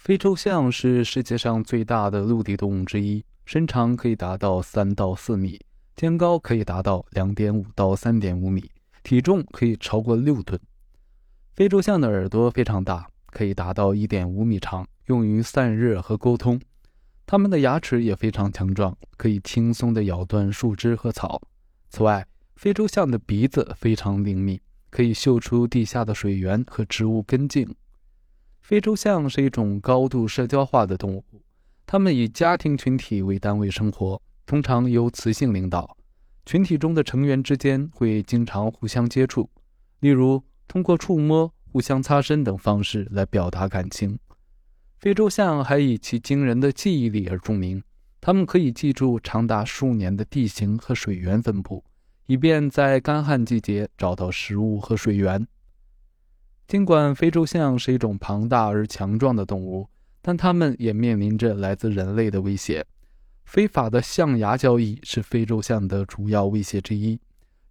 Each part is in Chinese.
非洲象是世界上最大的陆地动物之一，身长可以达到三到四米，肩高可以达到两点五到三点五米，体重可以超过六吨。非洲象的耳朵非常大，可以达到一点五米长，用于散热和沟通。它们的牙齿也非常强壮，可以轻松地咬断树枝和草。此外，非洲象的鼻子非常灵敏，可以嗅出地下的水源和植物根茎。非洲象是一种高度社交化的动物，它们以家庭群体为单位生活，通常由雌性领导。群体中的成员之间会经常互相接触，例如通过触摸、互相擦身等方式来表达感情。非洲象还以其惊人的记忆力而著名，它们可以记住长达数年的地形和水源分布，以便在干旱季节找到食物和水源。尽管非洲象是一种庞大而强壮的动物，但它们也面临着来自人类的威胁。非法的象牙交易是非洲象的主要威胁之一，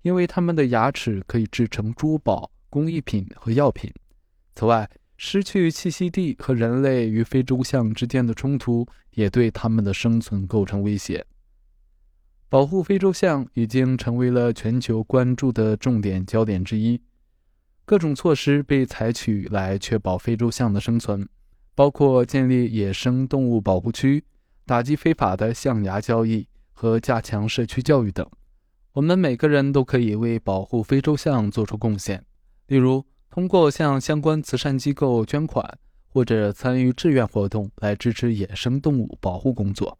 因为它们的牙齿可以制成珠宝、工艺品和药品。此外，失去栖息地和人类与非洲象之间的冲突也对它们的生存构成威胁。保护非洲象已经成为了全球关注的重点焦点之一。各种措施被采取来确保非洲象的生存，包括建立野生动物保护区、打击非法的象牙交易和加强社区教育等。我们每个人都可以为保护非洲象做出贡献，例如通过向相关慈善机构捐款，或者参与志愿活动来支持野生动物保护工作。